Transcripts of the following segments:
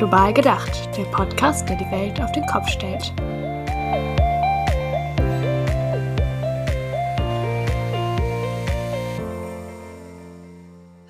Global gedacht, der Podcast, der die Welt auf den Kopf stellt.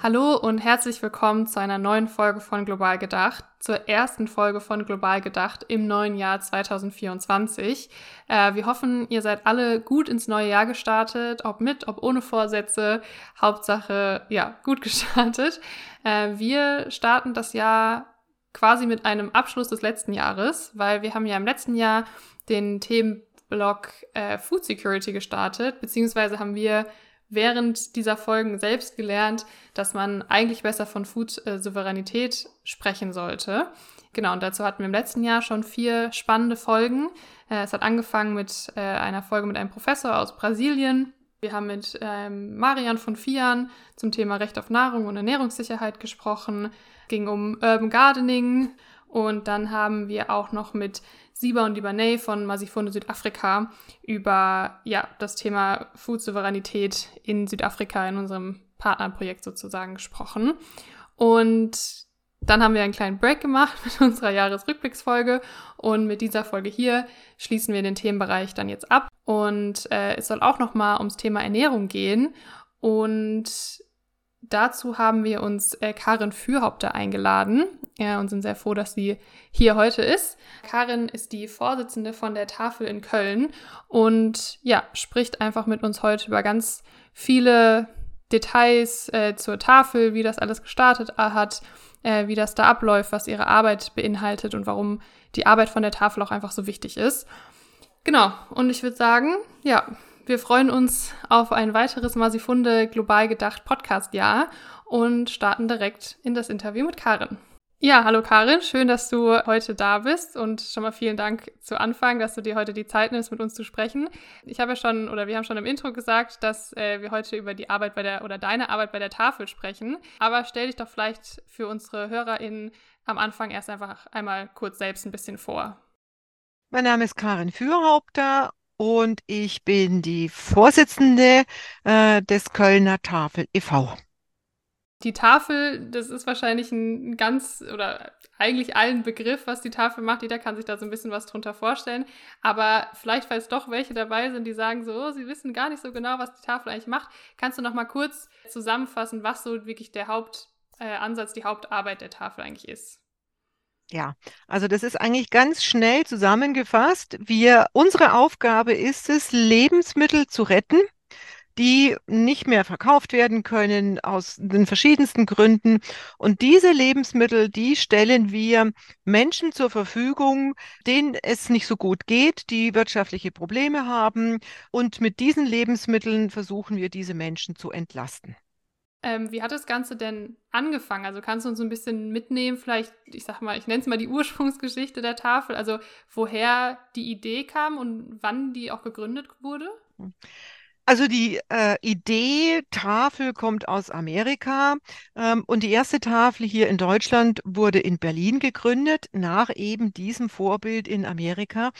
Hallo und herzlich willkommen zu einer neuen Folge von Global Gedacht, zur ersten Folge von Global Gedacht im neuen Jahr 2024. Äh, wir hoffen, ihr seid alle gut ins neue Jahr gestartet, ob mit, ob ohne Vorsätze. Hauptsache, ja, gut gestartet. Äh, wir starten das Jahr quasi mit einem Abschluss des letzten Jahres, weil wir haben ja im letzten Jahr den Themenblock äh, Food Security gestartet, beziehungsweise haben wir während dieser Folgen selbst gelernt, dass man eigentlich besser von Food-Souveränität sprechen sollte. Genau, und dazu hatten wir im letzten Jahr schon vier spannende Folgen. Äh, es hat angefangen mit äh, einer Folge mit einem Professor aus Brasilien. Wir haben mit ähm, Marian von Fian zum Thema Recht auf Nahrung und Ernährungssicherheit gesprochen. Ging um Urban Gardening. Und dann haben wir auch noch mit Siba und Libanais von Masifunde Südafrika über ja, das Thema Food-Souveränität in Südafrika in unserem Partnerprojekt sozusagen gesprochen. Und dann haben wir einen kleinen Break gemacht mit unserer Jahresrückblicksfolge und mit dieser Folge hier schließen wir den Themenbereich dann jetzt ab. Und äh, es soll auch nochmal ums Thema Ernährung gehen. Und dazu haben wir uns äh, Karin Fürhaupter eingeladen äh, und sind sehr froh, dass sie hier heute ist. Karin ist die Vorsitzende von der Tafel in Köln und ja, spricht einfach mit uns heute über ganz viele Details äh, zur Tafel, wie das alles gestartet hat, äh, wie das da abläuft, was ihre Arbeit beinhaltet und warum die Arbeit von der Tafel auch einfach so wichtig ist. Genau, und ich würde sagen, ja, wir freuen uns auf ein weiteres Masifunde Global Gedacht Podcast-Jahr und starten direkt in das Interview mit Karin. Ja, hallo Karin, schön, dass du heute da bist und schon mal vielen Dank zu Anfang, dass du dir heute die Zeit nimmst, mit uns zu sprechen. Ich habe ja schon oder wir haben schon im Intro gesagt, dass äh, wir heute über die Arbeit bei der oder deine Arbeit bei der Tafel sprechen. Aber stell dich doch vielleicht für unsere HörerInnen am Anfang erst einfach einmal kurz selbst ein bisschen vor. Mein Name ist Karin Fürhaupter und ich bin die Vorsitzende äh, des Kölner Tafel e.V. Die Tafel, das ist wahrscheinlich ein ganz oder eigentlich allen Begriff, was die Tafel macht. Jeder kann sich da so ein bisschen was drunter vorstellen. Aber vielleicht, falls doch welche dabei sind, die sagen so, oh, sie wissen gar nicht so genau, was die Tafel eigentlich macht, kannst du noch mal kurz zusammenfassen, was so wirklich der Hauptansatz, äh, die Hauptarbeit der Tafel eigentlich ist. Ja, also das ist eigentlich ganz schnell zusammengefasst. Wir, unsere Aufgabe ist es, Lebensmittel zu retten, die nicht mehr verkauft werden können aus den verschiedensten Gründen. Und diese Lebensmittel, die stellen wir Menschen zur Verfügung, denen es nicht so gut geht, die wirtschaftliche Probleme haben. Und mit diesen Lebensmitteln versuchen wir, diese Menschen zu entlasten. Ähm, wie hat das Ganze denn angefangen? Also kannst du uns ein bisschen mitnehmen, vielleicht, ich sag mal, ich nenne es mal die Ursprungsgeschichte der Tafel, also woher die Idee kam und wann die auch gegründet wurde? Also die äh, Idee Tafel kommt aus Amerika ähm, und die erste Tafel hier in Deutschland wurde in Berlin gegründet, nach eben diesem Vorbild in Amerika.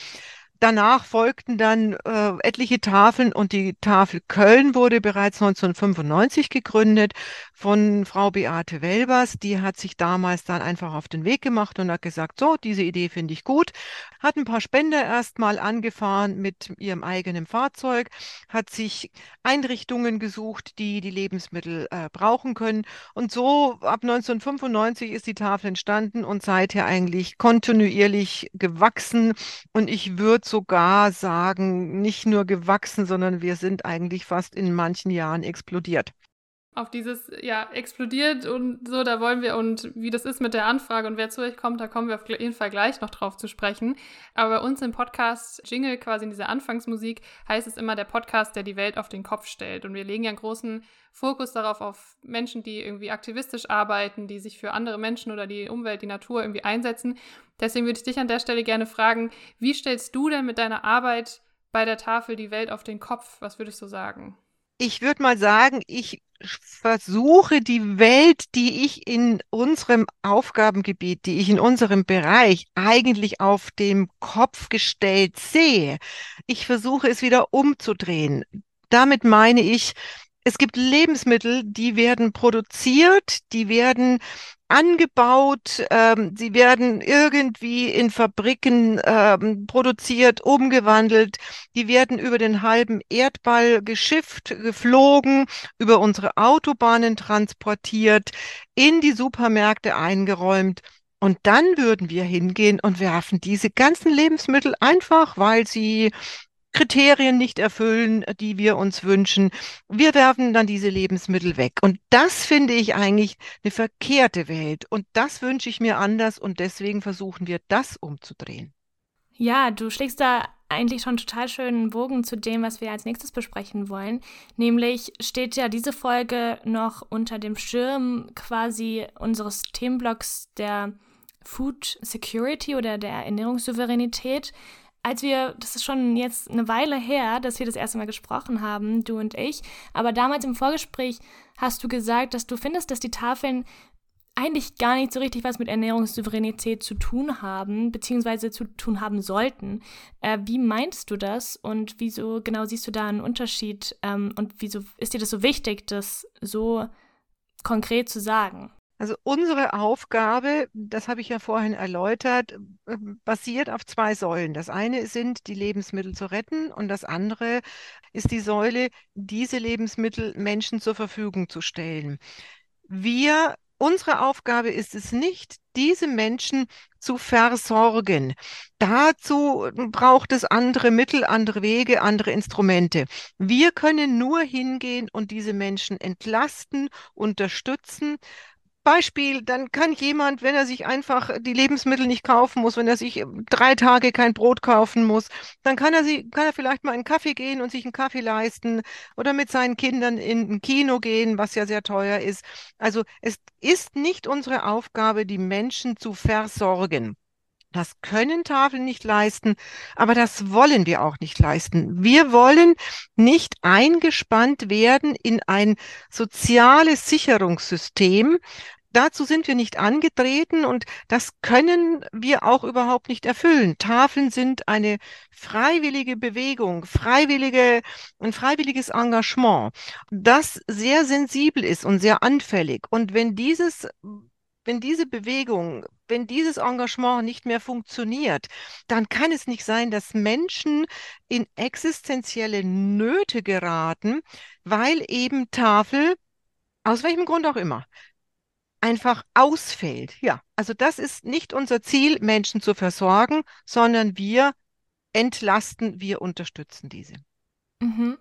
Danach folgten dann äh, etliche Tafeln und die Tafel Köln wurde bereits 1995 gegründet von Frau Beate Welbers. Die hat sich damals dann einfach auf den Weg gemacht und hat gesagt, so, diese Idee finde ich gut. Hat ein paar Spender erstmal angefahren mit ihrem eigenen Fahrzeug, hat sich Einrichtungen gesucht, die die Lebensmittel äh, brauchen können. Und so ab 1995 ist die Tafel entstanden und seither eigentlich kontinuierlich gewachsen. Und ich würde sogar sagen, nicht nur gewachsen, sondern wir sind eigentlich fast in manchen Jahren explodiert auf dieses, ja, explodiert und so, da wollen wir, und wie das ist mit der Anfrage und wer zu euch kommt, da kommen wir auf jeden Fall gleich noch drauf zu sprechen. Aber bei uns im Podcast Jingle, quasi in dieser Anfangsmusik, heißt es immer der Podcast, der die Welt auf den Kopf stellt. Und wir legen ja einen großen Fokus darauf, auf Menschen, die irgendwie aktivistisch arbeiten, die sich für andere Menschen oder die Umwelt, die Natur irgendwie einsetzen. Deswegen würde ich dich an der Stelle gerne fragen, wie stellst du denn mit deiner Arbeit bei der Tafel die Welt auf den Kopf? Was würdest du sagen? Ich würde mal sagen, ich versuche die Welt, die ich in unserem Aufgabengebiet, die ich in unserem Bereich eigentlich auf dem Kopf gestellt sehe, ich versuche es wieder umzudrehen. Damit meine ich, es gibt Lebensmittel, die werden produziert, die werden angebaut, ähm, sie werden irgendwie in Fabriken ähm, produziert, umgewandelt, die werden über den halben Erdball geschifft, geflogen, über unsere Autobahnen transportiert, in die Supermärkte eingeräumt. Und dann würden wir hingehen und werfen diese ganzen Lebensmittel einfach, weil sie Kriterien nicht erfüllen, die wir uns wünschen. Wir werfen dann diese Lebensmittel weg. Und das finde ich eigentlich eine verkehrte Welt. Und das wünsche ich mir anders. Und deswegen versuchen wir das umzudrehen. Ja, du schlägst da eigentlich schon total schönen Bogen zu dem, was wir als nächstes besprechen wollen. Nämlich steht ja diese Folge noch unter dem Schirm quasi unseres Themenblocks der Food Security oder der Ernährungssouveränität als wir, das ist schon jetzt eine Weile her, dass wir das erste Mal gesprochen haben, du und ich, aber damals im Vorgespräch hast du gesagt, dass du findest, dass die Tafeln eigentlich gar nicht so richtig was mit Ernährungssouveränität zu tun haben, beziehungsweise zu tun haben sollten. Äh, wie meinst du das und wieso genau siehst du da einen Unterschied ähm, und wieso ist dir das so wichtig, das so konkret zu sagen? Also unsere Aufgabe, das habe ich ja vorhin erläutert, äh, basiert auf zwei Säulen. Das eine sind die Lebensmittel zu retten und das andere ist die Säule, diese Lebensmittel Menschen zur Verfügung zu stellen. Wir, unsere Aufgabe ist es nicht, diese Menschen zu versorgen. Dazu braucht es andere Mittel, andere Wege, andere Instrumente. Wir können nur hingehen und diese Menschen entlasten, unterstützen, Beispiel, dann kann jemand, wenn er sich einfach die Lebensmittel nicht kaufen muss, wenn er sich drei Tage kein Brot kaufen muss, dann kann er sie, kann er vielleicht mal in einen Kaffee gehen und sich einen Kaffee leisten oder mit seinen Kindern in ein Kino gehen, was ja sehr teuer ist. Also es ist nicht unsere Aufgabe, die Menschen zu versorgen. Das können Tafeln nicht leisten, aber das wollen wir auch nicht leisten. Wir wollen nicht eingespannt werden in ein soziales Sicherungssystem. Dazu sind wir nicht angetreten und das können wir auch überhaupt nicht erfüllen. Tafeln sind eine freiwillige Bewegung, freiwillige, ein freiwilliges Engagement, das sehr sensibel ist und sehr anfällig. Und wenn dieses wenn diese Bewegung, wenn dieses Engagement nicht mehr funktioniert, dann kann es nicht sein, dass Menschen in existenzielle Nöte geraten, weil eben Tafel, aus welchem Grund auch immer, einfach ausfällt. Ja, also das ist nicht unser Ziel, Menschen zu versorgen, sondern wir entlasten, wir unterstützen diese. Mhm.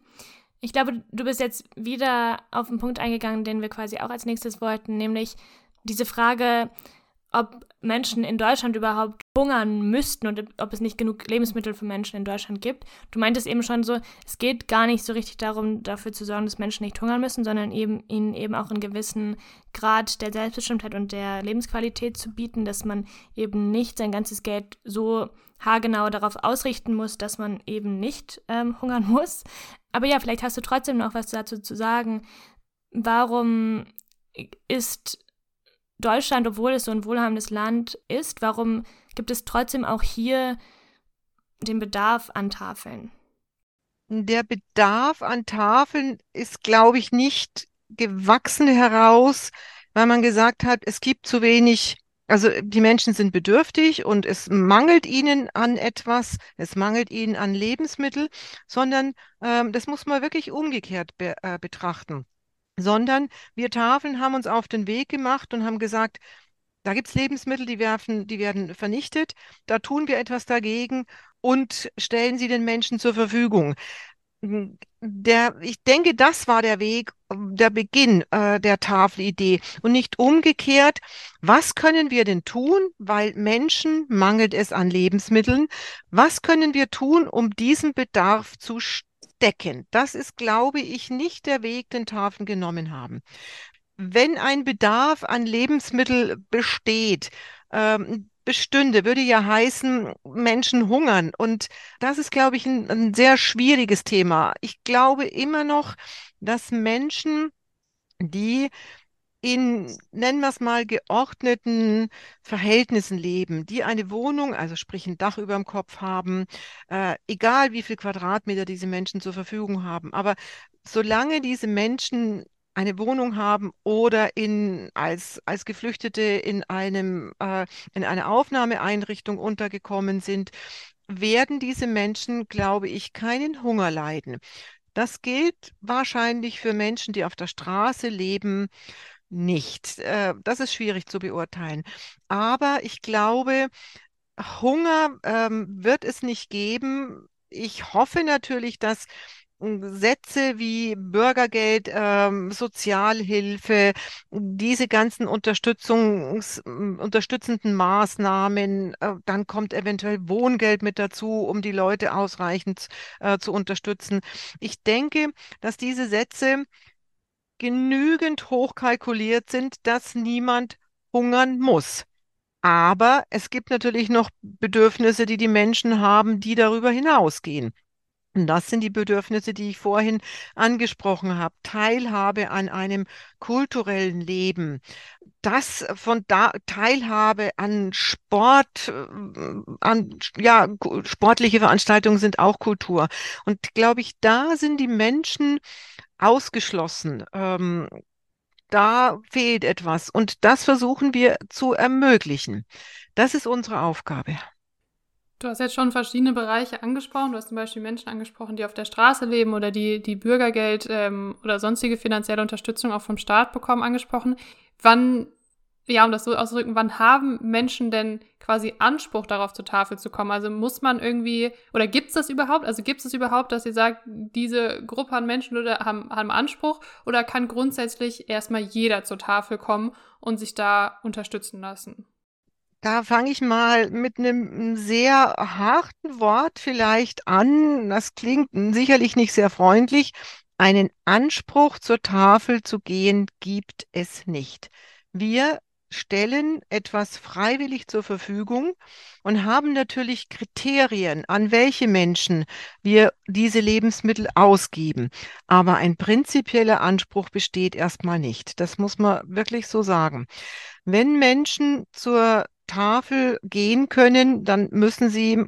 Ich glaube, du bist jetzt wieder auf den Punkt eingegangen, den wir quasi auch als nächstes wollten, nämlich diese Frage, ob Menschen in Deutschland überhaupt hungern müssten und ob es nicht genug Lebensmittel für Menschen in Deutschland gibt. Du meintest eben schon so, es geht gar nicht so richtig darum, dafür zu sorgen, dass Menschen nicht hungern müssen, sondern eben ihnen eben auch einen gewissen Grad der Selbstbestimmtheit und der Lebensqualität zu bieten, dass man eben nicht sein ganzes Geld so haargenau darauf ausrichten muss, dass man eben nicht ähm, hungern muss. Aber ja, vielleicht hast du trotzdem noch was dazu zu sagen. Warum ist Deutschland, obwohl es so ein wohlhabendes Land ist, warum gibt es trotzdem auch hier den Bedarf an Tafeln? Der Bedarf an Tafeln ist, glaube ich, nicht gewachsen heraus, weil man gesagt hat, es gibt zu wenig, also die Menschen sind bedürftig und es mangelt ihnen an etwas, es mangelt ihnen an Lebensmittel, sondern ähm, das muss man wirklich umgekehrt be äh, betrachten sondern wir Tafeln haben uns auf den Weg gemacht und haben gesagt, da gibt es Lebensmittel, die, werfen, die werden vernichtet, da tun wir etwas dagegen und stellen sie den Menschen zur Verfügung. Der, ich denke, das war der Weg, der Beginn äh, der Tafelidee und nicht umgekehrt. Was können wir denn tun, weil Menschen mangelt es an Lebensmitteln? Was können wir tun, um diesen Bedarf zu decken. Das ist, glaube ich, nicht der Weg, den Tafeln genommen haben. Wenn ein Bedarf an Lebensmittel besteht, ähm, bestünde, würde ja heißen, Menschen hungern. Und das ist, glaube ich, ein, ein sehr schwieriges Thema. Ich glaube immer noch, dass Menschen, die in, nennen wir es mal, geordneten Verhältnissen leben, die eine Wohnung, also sprich ein Dach über dem Kopf haben, äh, egal wie viel Quadratmeter diese Menschen zur Verfügung haben. Aber solange diese Menschen eine Wohnung haben oder in, als, als Geflüchtete in einem, äh, in einer Aufnahmeeinrichtung untergekommen sind, werden diese Menschen, glaube ich, keinen Hunger leiden. Das gilt wahrscheinlich für Menschen, die auf der Straße leben, nicht. Äh, das ist schwierig zu beurteilen. Aber ich glaube, Hunger ähm, wird es nicht geben. Ich hoffe natürlich, dass hm, Sätze wie Bürgergeld, ähm, Sozialhilfe, diese ganzen Unterstützungs, hm, unterstützenden Maßnahmen, äh, dann kommt eventuell Wohngeld mit dazu, um die Leute ausreichend äh, zu unterstützen. Ich denke, dass diese Sätze genügend hochkalkuliert sind, dass niemand hungern muss. Aber es gibt natürlich noch Bedürfnisse, die die Menschen haben, die darüber hinausgehen. Und das sind die Bedürfnisse, die ich vorhin angesprochen habe. Teilhabe an einem kulturellen Leben. Das von da Teilhabe an Sport, äh, an ja, sportliche Veranstaltungen sind auch Kultur. Und glaube ich, da sind die Menschen ausgeschlossen. Ähm, da fehlt etwas und das versuchen wir zu ermöglichen. Das ist unsere Aufgabe. Du hast jetzt schon verschiedene Bereiche angesprochen. Du hast zum Beispiel Menschen angesprochen, die auf der Straße leben oder die, die Bürgergeld ähm, oder sonstige finanzielle Unterstützung auch vom Staat bekommen, angesprochen. Wann ja, um das so auszudrücken, wann haben Menschen denn quasi Anspruch darauf zur Tafel zu kommen? Also muss man irgendwie, oder gibt es das überhaupt? Also gibt es überhaupt, dass ihr sagt, diese Gruppe an Menschen oder haben, haben Anspruch? Oder kann grundsätzlich erstmal jeder zur Tafel kommen und sich da unterstützen lassen? Da fange ich mal mit einem sehr harten Wort vielleicht an. Das klingt sicherlich nicht sehr freundlich. Einen Anspruch zur Tafel zu gehen gibt es nicht. Wir stellen etwas freiwillig zur Verfügung und haben natürlich Kriterien, an welche Menschen wir diese Lebensmittel ausgeben. Aber ein prinzipieller Anspruch besteht erstmal nicht. Das muss man wirklich so sagen. Wenn Menschen zur Tafel gehen können, dann müssen sie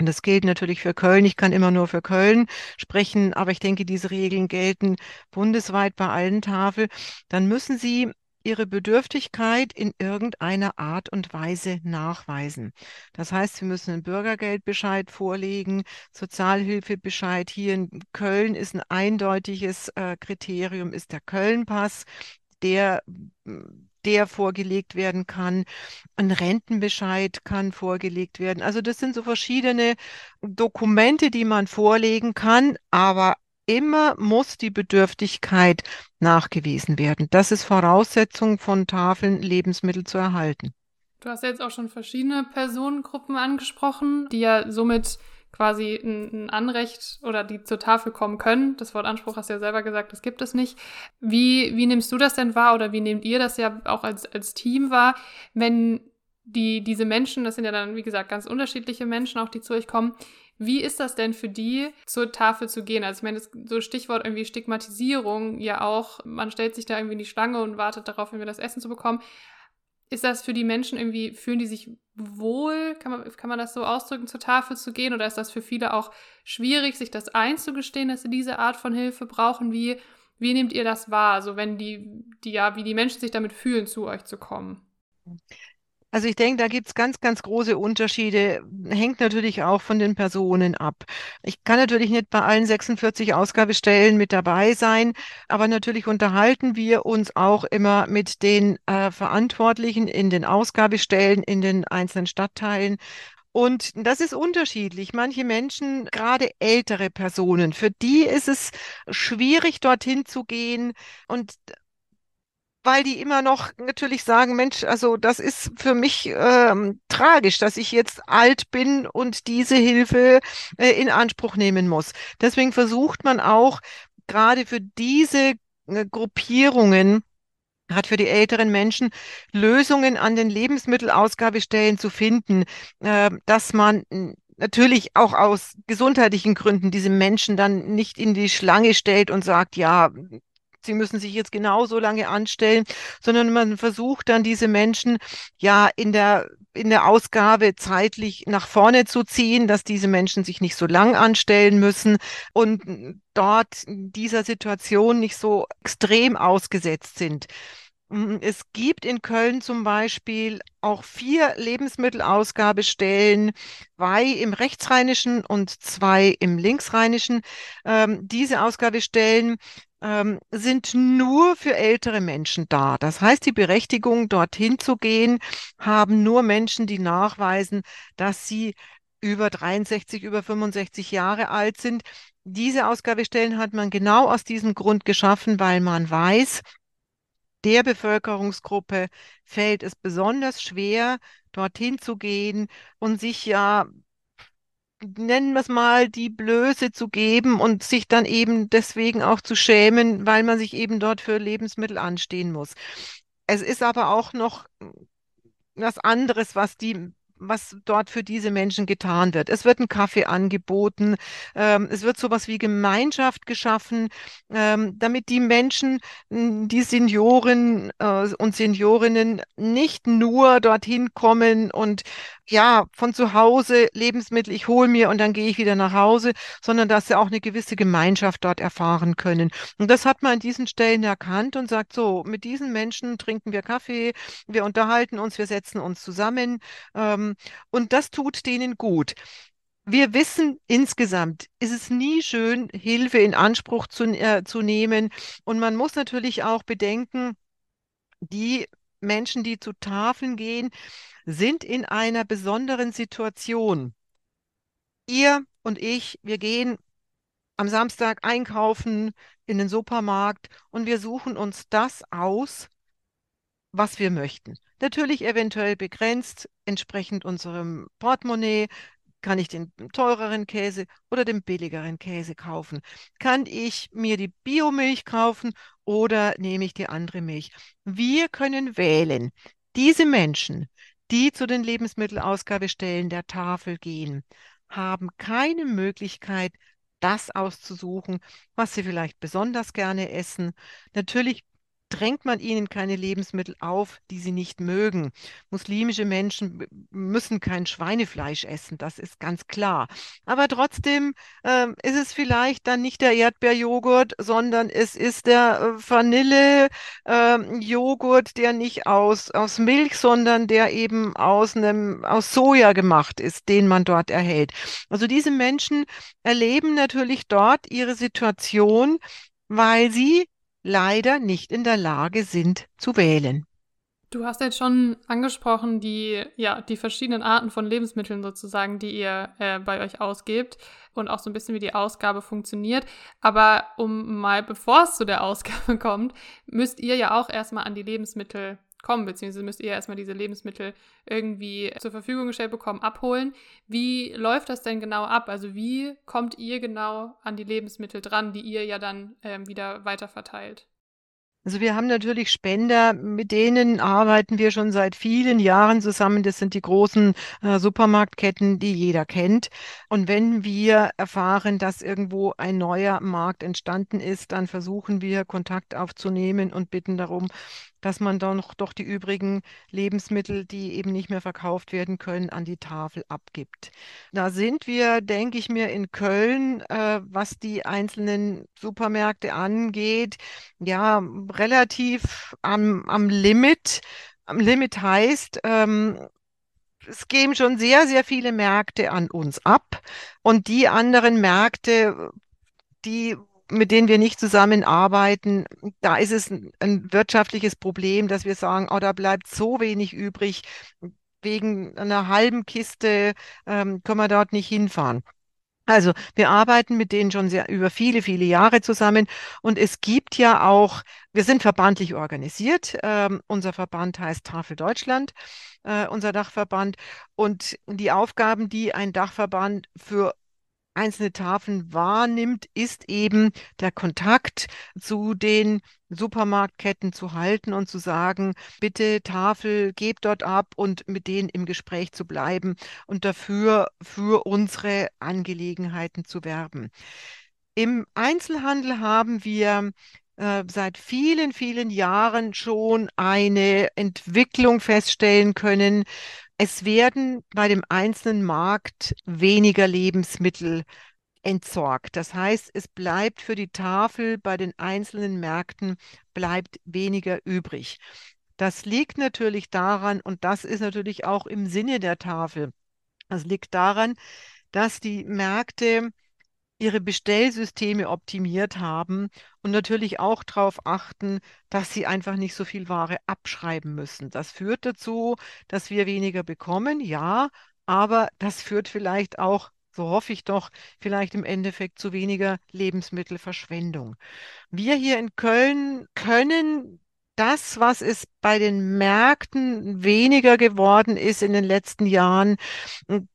und das gilt natürlich für Köln. Ich kann immer nur für Köln sprechen, aber ich denke, diese Regeln gelten bundesweit bei allen Tafeln. Dann müssen Sie ihre Bedürftigkeit in irgendeiner Art und Weise nachweisen. Das heißt, sie müssen einen Bürgergeldbescheid vorlegen, Sozialhilfebescheid. Hier in Köln ist ein eindeutiges äh, Kriterium, ist der Köln-Pass, der der vorgelegt werden kann. Ein Rentenbescheid kann vorgelegt werden. Also das sind so verschiedene Dokumente, die man vorlegen kann, aber immer muss die Bedürftigkeit nachgewiesen werden. Das ist Voraussetzung von Tafeln, Lebensmittel zu erhalten. Du hast jetzt auch schon verschiedene Personengruppen angesprochen, die ja somit quasi ein, Anrecht oder die zur Tafel kommen können. Das Wort Anspruch hast du ja selber gesagt, das gibt es nicht. Wie, wie nimmst du das denn wahr oder wie nehmt ihr das ja auch als, als Team wahr, wenn die, diese Menschen, das sind ja dann, wie gesagt, ganz unterschiedliche Menschen auch, die zu euch kommen, wie ist das denn für die, zur Tafel zu gehen? Also ich meine, das, so Stichwort irgendwie Stigmatisierung ja auch, man stellt sich da irgendwie in die Schlange und wartet darauf, irgendwie das Essen zu bekommen. Ist das für die Menschen irgendwie, fühlen die sich wohl, kann man, kann man das so ausdrücken, zur Tafel zu gehen? Oder ist das für viele auch schwierig, sich das einzugestehen, dass sie diese Art von Hilfe brauchen? Wie, wie nehmt ihr das wahr? So wenn die, die ja, wie die Menschen sich damit fühlen, zu euch zu kommen? Also ich denke, da gibt es ganz, ganz große Unterschiede. Hängt natürlich auch von den Personen ab. Ich kann natürlich nicht bei allen 46 Ausgabestellen mit dabei sein, aber natürlich unterhalten wir uns auch immer mit den äh, Verantwortlichen in den Ausgabestellen in den einzelnen Stadtteilen. Und das ist unterschiedlich. Manche Menschen, gerade ältere Personen, für die ist es schwierig, dorthin zu gehen. Und weil die immer noch natürlich sagen, Mensch, also das ist für mich ähm, tragisch, dass ich jetzt alt bin und diese Hilfe äh, in Anspruch nehmen muss. Deswegen versucht man auch gerade für diese äh, Gruppierungen, gerade für die älteren Menschen, Lösungen an den Lebensmittelausgabestellen zu finden, äh, dass man natürlich auch aus gesundheitlichen Gründen diese Menschen dann nicht in die Schlange stellt und sagt, ja, sie müssen sich jetzt genauso lange anstellen, sondern man versucht dann diese Menschen ja in der in der Ausgabe zeitlich nach vorne zu ziehen, dass diese Menschen sich nicht so lang anstellen müssen und dort dieser Situation nicht so extrem ausgesetzt sind. Mm, es gibt in Köln zum Beispiel auch vier Lebensmittelausgabestellen, zwei im rechtsrheinischen und zwei im linksrheinischen. Ähm, diese Ausgabestellen ähm, sind nur für ältere Menschen da. Das heißt, die Berechtigung, dorthin zu gehen, haben nur Menschen, die nachweisen, dass sie über 63, über 65 Jahre alt sind. Diese Ausgabestellen hat man genau aus diesem Grund geschaffen, weil man weiß, der Bevölkerungsgruppe fällt es besonders schwer, dorthin zu gehen und sich ja, nennen wir es mal, die Blöße zu geben und sich dann eben deswegen auch zu schämen, weil man sich eben dort für Lebensmittel anstehen muss. Es ist aber auch noch was anderes, was die was dort für diese Menschen getan wird. Es wird ein Kaffee angeboten, ähm, es wird sowas wie Gemeinschaft geschaffen, ähm, damit die Menschen, die Senioren äh, und Seniorinnen nicht nur dorthin kommen und ja, von zu Hause Lebensmittel, ich hole mir und dann gehe ich wieder nach Hause, sondern dass sie auch eine gewisse Gemeinschaft dort erfahren können. Und das hat man an diesen Stellen erkannt und sagt, so, mit diesen Menschen trinken wir Kaffee, wir unterhalten uns, wir setzen uns zusammen ähm, und das tut denen gut. Wir wissen insgesamt, ist es nie schön, Hilfe in Anspruch zu, äh, zu nehmen. Und man muss natürlich auch bedenken, die Menschen, die zu Tafeln gehen, sind in einer besonderen Situation. Ihr und ich, wir gehen am Samstag einkaufen in den Supermarkt und wir suchen uns das aus, was wir möchten. Natürlich eventuell begrenzt, entsprechend unserem Portemonnaie, kann ich den teureren Käse oder den billigeren Käse kaufen? Kann ich mir die Biomilch kaufen oder nehme ich die andere Milch? Wir können wählen. Diese Menschen, die zu den Lebensmittelausgabestellen der Tafel gehen, haben keine Möglichkeit, das auszusuchen, was sie vielleicht besonders gerne essen. Natürlich drängt man ihnen keine Lebensmittel auf, die sie nicht mögen. Muslimische Menschen müssen kein Schweinefleisch essen, das ist ganz klar. Aber trotzdem äh, ist es vielleicht dann nicht der Erdbeerjoghurt, sondern es ist der Vanillejoghurt, äh, der nicht aus, aus Milch, sondern der eben aus einem, aus Soja gemacht ist, den man dort erhält. Also diese Menschen erleben natürlich dort ihre Situation, weil sie leider nicht in der Lage sind zu wählen. Du hast jetzt schon angesprochen, die, ja, die verschiedenen Arten von Lebensmitteln sozusagen, die ihr äh, bei euch ausgebt und auch so ein bisschen, wie die Ausgabe funktioniert. Aber um mal, bevor es zu der Ausgabe kommt, müsst ihr ja auch erstmal an die Lebensmittel kommen, beziehungsweise müsst ihr erstmal diese Lebensmittel irgendwie zur Verfügung gestellt bekommen, abholen. Wie läuft das denn genau ab? Also wie kommt ihr genau an die Lebensmittel dran, die ihr ja dann ähm, wieder weiterverteilt? Also wir haben natürlich Spender, mit denen arbeiten wir schon seit vielen Jahren zusammen. Das sind die großen äh, Supermarktketten, die jeder kennt. Und wenn wir erfahren, dass irgendwo ein neuer Markt entstanden ist, dann versuchen wir Kontakt aufzunehmen und bitten darum, dass man dann noch doch die übrigen Lebensmittel, die eben nicht mehr verkauft werden können, an die Tafel abgibt. Da sind wir, denke ich mir, in Köln, äh, was die einzelnen Supermärkte angeht, ja, relativ am, am Limit. Am Limit heißt, ähm, es gehen schon sehr, sehr viele Märkte an uns ab und die anderen Märkte, die mit denen wir nicht zusammenarbeiten, da ist es ein, wirtschaftliches Problem, dass wir sagen, oh, da bleibt so wenig übrig, wegen einer halben Kiste ähm, können wir dort nicht hinfahren. Also wir arbeiten mit denen schon sehr über viele, viele Jahre zusammen und es gibt ja auch, wir sind verbandlich organisiert. Ähm, unser Verband heißt Tafel Deutschland, äh, unser Dachverband und die Aufgaben, die ein Dachverband für einzelne Tafeln wahrnimmt, ist eben der Kontakt zu den Supermarktketten zu halten und zu sagen, bitte Tafel, gebt dort ab und mit denen im Gespräch zu bleiben und dafür für unsere Angelegenheiten zu werben. Im Einzelhandel haben wir äh, seit vielen, vielen Jahren schon eine Entwicklung feststellen können. Es werden bei dem einzelnen Markt weniger Lebensmittel entsorgt. Das heißt, es bleibt für die Tafel bei den einzelnen Märkten bleibt weniger übrig. Das liegt natürlich daran, und das ist natürlich auch im Sinne der Tafel, das liegt daran, dass die Märkte ihre Bestellsysteme optimiert haben und natürlich auch darauf achten, dass sie einfach nicht so viel Ware abschreiben müssen. Das führt dazu, dass wir weniger bekommen, ja, aber das führt vielleicht auch, so hoffe ich doch, vielleicht im Endeffekt zu weniger Lebensmittelverschwendung. Wir hier in Köln können das, was es bei den Märkten weniger geworden ist in den letzten Jahren,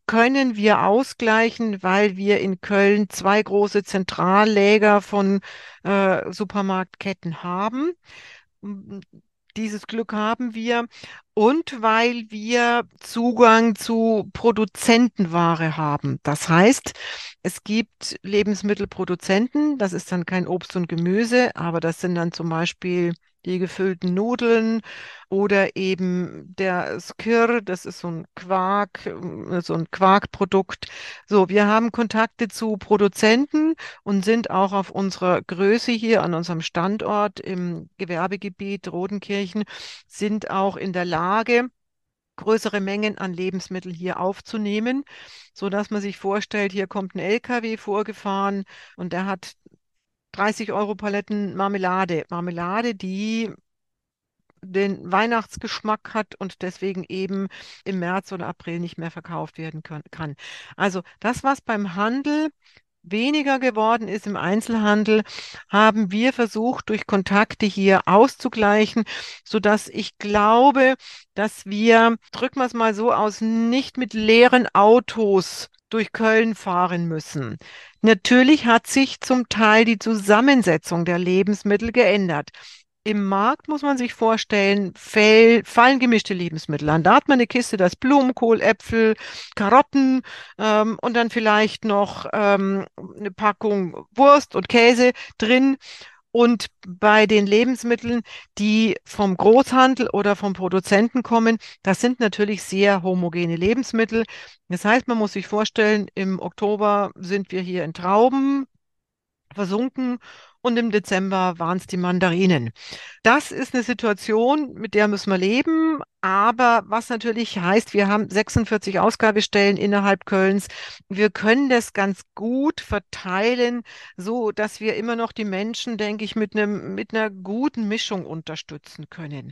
können wir ausgleichen, weil wir in Köln zwei große Zentralläger von äh, Supermarktketten haben. Dieses Glück haben wir und weil wir Zugang zu Produzentenware haben. Das heißt, es gibt Lebensmittelproduzenten, das ist dann kein Obst und Gemüse, aber das sind dann zum Beispiel die gefüllten Nudeln oder eben der Skir, das ist so ein Quark, äh, so ein Quarkprodukt. So, wir haben Kontakte zu Produzenten und sind auch auf unserer Größe hier an unserem Standort im Gewerbegebiet Rodenkirchen, sind auch in der Lage, größere Mengen an Lebensmitteln hier aufzunehmen, so dass man sich vorstellt, hier kommt ein LKW vorgefahren und der hat 30 Euro Paletten Marmelade. Marmelade, die den Weihnachtsgeschmack hat und deswegen eben im März oder April nicht mehr verkauft werden kann. Also das, was beim Handel weniger geworden ist im Einzelhandel, haben wir versucht, durch Kontakte hier auszugleichen, sodass ich glaube, dass wir, drücken wir es mal so aus, nicht mit leeren Autos durch Köln fahren müssen. Natürlich hat sich zum Teil die Zusammensetzung der Lebensmittel geändert. Im Markt muss man sich vorstellen, fallen gemischte Lebensmittel an. Da hat man eine Kiste, da ist Blumenkohl, Äpfel, Karotten ähm, und dann vielleicht noch ähm, eine Packung Wurst und Käse drin. Und bei den Lebensmitteln, die vom Großhandel oder vom Produzenten kommen, das sind natürlich sehr homogene Lebensmittel. Das heißt, man muss sich vorstellen, im Oktober sind wir hier in Trauben versunken und im Dezember waren es die Mandarinen. Das ist eine Situation, mit der müssen wir leben, aber was natürlich heißt, wir haben 46 Ausgabestellen innerhalb Kölns. Wir können das ganz gut verteilen, so dass wir immer noch die Menschen, denke ich, mit einem, mit einer guten Mischung unterstützen können.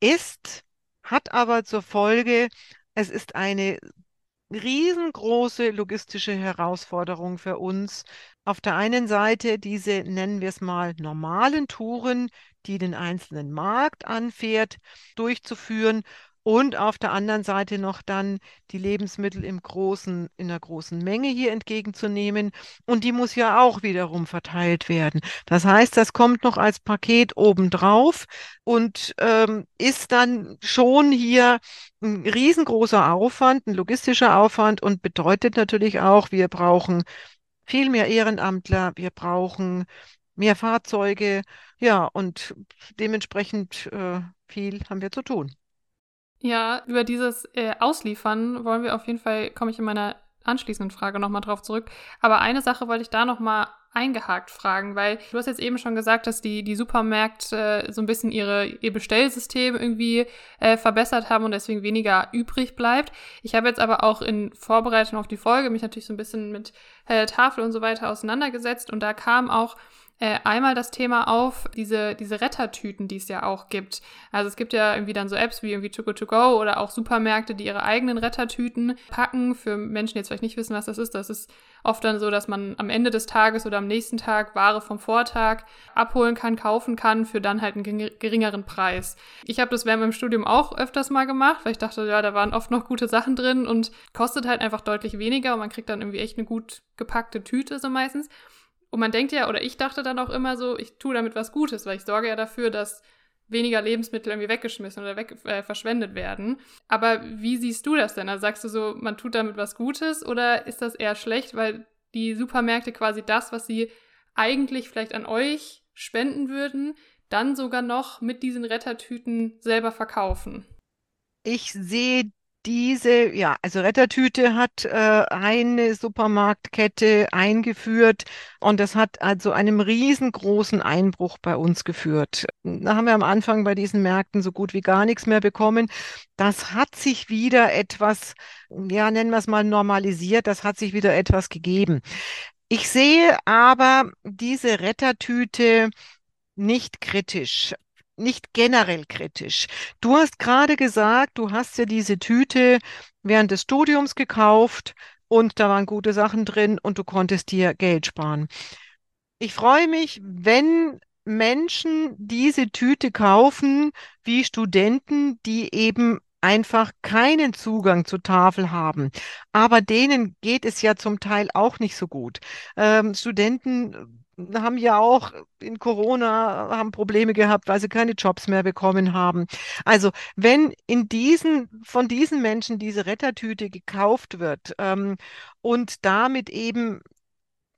Ist, hat aber zur Folge, es ist eine riesengroße logistische Herausforderung für uns. Auf der einen Seite diese, nennen wir es mal, normalen Touren, die den einzelnen Markt anfährt, durchzuführen und auf der anderen Seite noch dann die Lebensmittel im großen, in der großen Menge hier entgegenzunehmen. Und die muss ja auch wiederum verteilt werden. Das heißt, das kommt noch als Paket obendrauf und ähm, ist dann schon hier ein riesengroßer Aufwand, ein logistischer Aufwand und bedeutet natürlich auch, wir brauchen viel mehr Ehrenamtler, wir brauchen mehr Fahrzeuge, ja, und dementsprechend äh, viel haben wir zu tun. Ja, über dieses äh, Ausliefern wollen wir auf jeden Fall, komme ich in meiner anschließenden Frage nochmal drauf zurück. Aber eine Sache wollte ich da nochmal eingehakt fragen, weil du hast jetzt eben schon gesagt, dass die, die Supermärkte äh, so ein bisschen ihre, ihr Bestellsystem irgendwie äh, verbessert haben und deswegen weniger übrig bleibt. Ich habe jetzt aber auch in Vorbereitung auf die Folge mich natürlich so ein bisschen mit äh, Tafel und so weiter auseinandergesetzt und da kam auch äh, einmal das Thema auf, diese, diese Rettertüten, die es ja auch gibt. Also es gibt ja irgendwie dann so Apps wie irgendwie Togo to Go oder auch Supermärkte, die ihre eigenen Rettertüten packen. Für Menschen, die jetzt vielleicht nicht wissen, was das ist, das ist oft dann so, dass man am Ende des Tages oder am nächsten Tag Ware vom Vortag abholen kann, kaufen kann für dann halt einen geringeren Preis. Ich habe das während meinem Studium auch öfters mal gemacht, weil ich dachte, ja, da waren oft noch gute Sachen drin und kostet halt einfach deutlich weniger und man kriegt dann irgendwie echt eine gut gepackte Tüte so meistens. Und man denkt ja, oder ich dachte dann auch immer so, ich tue damit was Gutes, weil ich sorge ja dafür, dass weniger Lebensmittel irgendwie weggeschmissen oder weg, äh, verschwendet werden. Aber wie siehst du das denn? Also sagst du so, man tut damit was Gutes oder ist das eher schlecht, weil die Supermärkte quasi das, was sie eigentlich vielleicht an euch spenden würden, dann sogar noch mit diesen Rettertüten selber verkaufen. Ich sehe diese, ja, also Rettertüte hat äh, eine Supermarktkette eingeführt und das hat also einem riesengroßen Einbruch bei uns geführt. Da haben wir am Anfang bei diesen Märkten so gut wie gar nichts mehr bekommen. Das hat sich wieder etwas, ja, nennen wir es mal normalisiert, das hat sich wieder etwas gegeben. Ich sehe aber diese Rettertüte nicht kritisch nicht generell kritisch. Du hast gerade gesagt, du hast ja diese Tüte während des Studiums gekauft und da waren gute Sachen drin und du konntest dir Geld sparen. Ich freue mich, wenn Menschen diese Tüte kaufen, wie Studenten, die eben einfach keinen Zugang zur Tafel haben. Aber denen geht es ja zum Teil auch nicht so gut. Ähm, Studenten haben ja auch in Corona haben Probleme gehabt, weil sie keine Jobs mehr bekommen haben. Also wenn in diesen von diesen Menschen diese Rettertüte gekauft wird ähm, und damit eben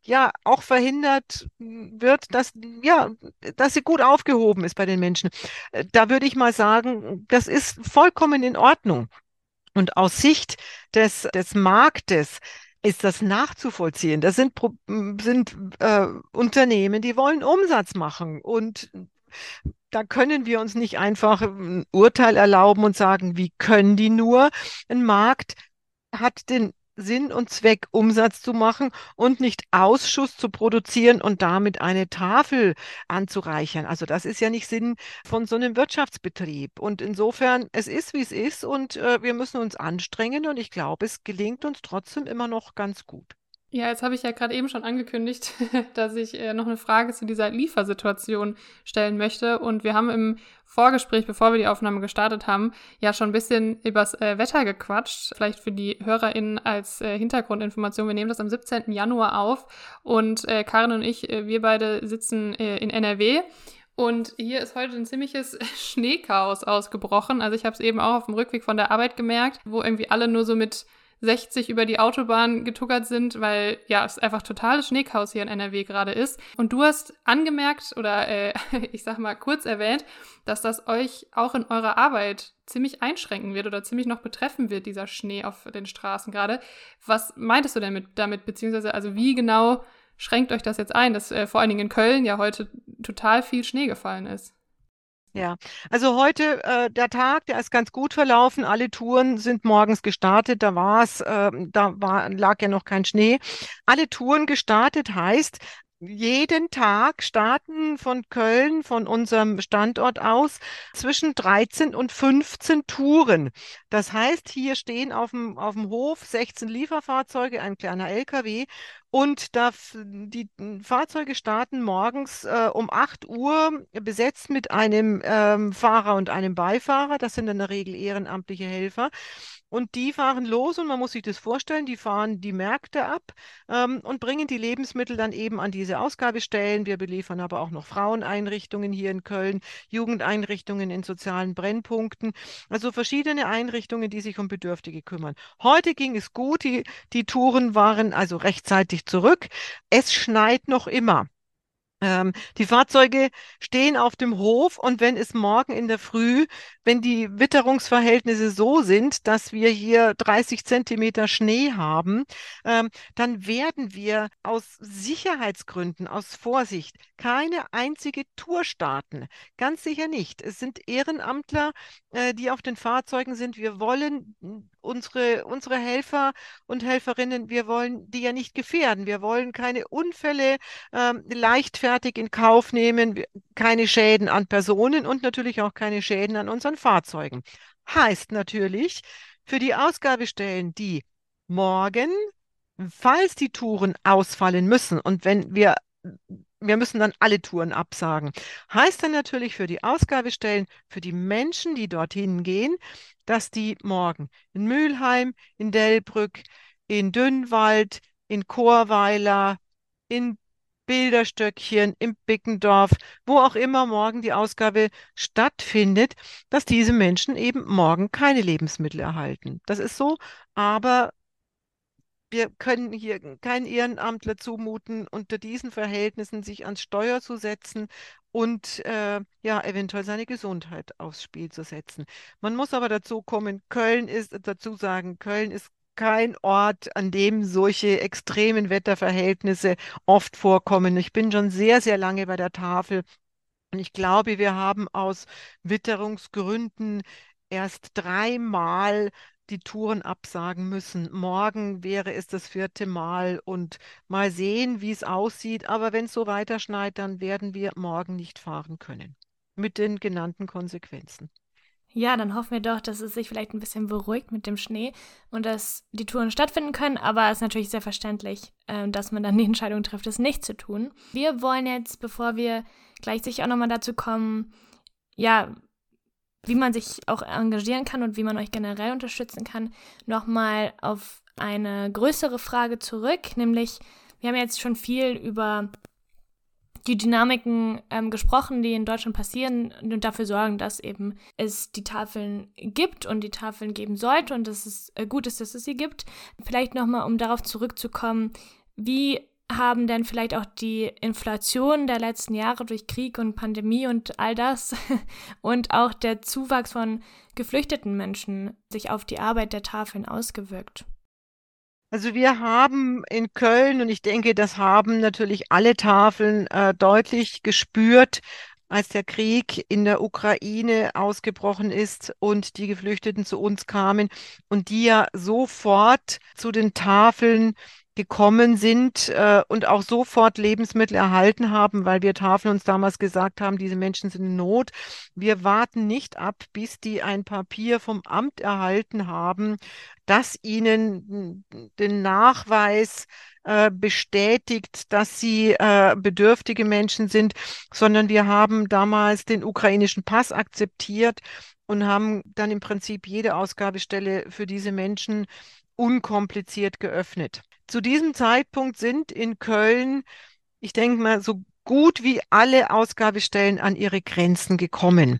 ja auch verhindert wird, dass ja, dass sie gut aufgehoben ist bei den Menschen. Äh, da würde ich mal sagen, das ist vollkommen in Ordnung. Und aus Sicht des, des Marktes ist das nachzuvollziehen. Das sind, sind äh, Unternehmen, die wollen Umsatz machen und da können wir uns nicht einfach ein Urteil erlauben und sagen, wie können die nur? Ein Markt hat den Sinn und Zweck, Umsatz zu machen und nicht Ausschuss zu produzieren und damit eine Tafel anzureichern. Also das ist ja nicht Sinn von so einem Wirtschaftsbetrieb. Und insofern, es ist, wie es ist und äh, wir müssen uns anstrengen und ich glaube, es gelingt uns trotzdem immer noch ganz gut. Ja, jetzt habe ich ja gerade eben schon angekündigt, dass ich äh, noch eine Frage zu dieser Liefersituation stellen möchte. Und wir haben im Vorgespräch, bevor wir die Aufnahme gestartet haben, ja schon ein bisschen übers äh, Wetter gequatscht. Vielleicht für die HörerInnen als äh, Hintergrundinformation. Wir nehmen das am 17. Januar auf und äh, Karin und ich, äh, wir beide sitzen äh, in NRW. Und hier ist heute ein ziemliches Schneechaos ausgebrochen. Also ich habe es eben auch auf dem Rückweg von der Arbeit gemerkt, wo irgendwie alle nur so mit 60 über die Autobahn getuckert sind, weil ja, es einfach totales Schneechaos hier in NRW gerade ist. Und du hast angemerkt oder äh, ich sag mal kurz erwähnt, dass das euch auch in eurer Arbeit ziemlich einschränken wird oder ziemlich noch betreffen wird, dieser Schnee auf den Straßen gerade. Was meintest du denn mit, damit, beziehungsweise also wie genau schränkt euch das jetzt ein, dass äh, vor allen Dingen in Köln ja heute total viel Schnee gefallen ist? Ja, also heute äh, der Tag, der ist ganz gut verlaufen. Alle Touren sind morgens gestartet. Da war es, äh, da war, lag ja noch kein Schnee. Alle Touren gestartet heißt, jeden Tag starten von Köln, von unserem Standort aus, zwischen 13 und 15 Touren. Das heißt, hier stehen auf dem, auf dem Hof 16 Lieferfahrzeuge, ein kleiner LKW und da die Fahrzeuge starten morgens äh, um 8 Uhr besetzt mit einem ähm, Fahrer und einem Beifahrer. Das sind in der Regel ehrenamtliche Helfer. Und die fahren los und man muss sich das vorstellen, die fahren die Märkte ab ähm, und bringen die Lebensmittel dann eben an diese Ausgabestellen. Wir beliefern aber auch noch Fraueneinrichtungen hier in Köln, Jugendeinrichtungen in sozialen Brennpunkten, also verschiedene Einrichtungen, die sich um Bedürftige kümmern. Heute ging es gut, die, die Touren waren also rechtzeitig zurück. Es schneit noch immer. Ähm, die Fahrzeuge stehen auf dem Hof und wenn es morgen in der Früh, wenn die Witterungsverhältnisse so sind, dass wir hier 30 Zentimeter Schnee haben, ähm, dann werden wir aus Sicherheitsgründen, aus Vorsicht, keine einzige Tour starten. Ganz sicher nicht. Es sind Ehrenamtler, äh, die auf den Fahrzeugen sind. Wir wollen unsere, unsere Helfer und Helferinnen, wir wollen die ja nicht gefährden. Wir wollen keine Unfälle ähm, leichtfertig in Kauf nehmen, keine Schäden an Personen und natürlich auch keine Schäden an unseren Fahrzeugen. Heißt natürlich, für die Ausgabestellen, die morgen, falls die Touren ausfallen müssen und wenn wir wir müssen dann alle Touren absagen. Heißt dann natürlich für die Ausgabestellen, für die Menschen, die dorthin gehen, dass die morgen in Mülheim, in Delbrück, in Dünnwald, in Chorweiler, in Bilderstöckchen, im Bickendorf, wo auch immer morgen die Ausgabe stattfindet, dass diese Menschen eben morgen keine Lebensmittel erhalten. Das ist so, aber wir können hier keinen Ehrenamtler zumuten, unter diesen Verhältnissen sich ans Steuer zu setzen und äh, ja, eventuell seine Gesundheit aufs Spiel zu setzen. Man muss aber dazu kommen, Köln ist, dazu sagen, Köln ist kein Ort, an dem solche extremen Wetterverhältnisse oft vorkommen. Ich bin schon sehr, sehr lange bei der Tafel und ich glaube, wir haben aus Witterungsgründen erst dreimal die Touren absagen müssen. Morgen wäre es das vierte Mal und mal sehen, wie es aussieht. Aber wenn es so weiterschneit, dann werden wir morgen nicht fahren können. Mit den genannten Konsequenzen. Ja, dann hoffen wir doch, dass es sich vielleicht ein bisschen beruhigt mit dem Schnee und dass die Touren stattfinden können. Aber es ist natürlich sehr verständlich, äh, dass man dann die Entscheidung trifft, es nicht zu tun. Wir wollen jetzt, bevor wir gleich sicher auch nochmal dazu kommen, ja, wie man sich auch engagieren kann und wie man euch generell unterstützen kann, nochmal auf eine größere Frage zurück, nämlich wir haben jetzt schon viel über die Dynamiken ähm, gesprochen, die in Deutschland passieren und dafür sorgen, dass eben es die Tafeln gibt und die Tafeln geben sollte und dass es äh, gut ist, dass es sie gibt. Vielleicht nochmal, um darauf zurückzukommen, wie haben denn vielleicht auch die Inflation der letzten Jahre durch Krieg und Pandemie und all das und auch der Zuwachs von geflüchteten Menschen sich auf die Arbeit der Tafeln ausgewirkt? Also wir haben in Köln, und ich denke, das haben natürlich alle Tafeln äh, deutlich gespürt, als der Krieg in der Ukraine ausgebrochen ist und die Geflüchteten zu uns kamen und die ja sofort zu den Tafeln gekommen sind äh, und auch sofort Lebensmittel erhalten haben, weil wir Tafeln uns damals gesagt haben, diese Menschen sind in Not. Wir warten nicht ab, bis die ein Papier vom Amt erhalten haben, das ihnen den Nachweis äh, bestätigt, dass sie äh, bedürftige Menschen sind, sondern wir haben damals den ukrainischen Pass akzeptiert und haben dann im Prinzip jede Ausgabestelle für diese Menschen unkompliziert geöffnet. Zu diesem Zeitpunkt sind in Köln, ich denke mal, so gut wie alle Ausgabestellen an ihre Grenzen gekommen.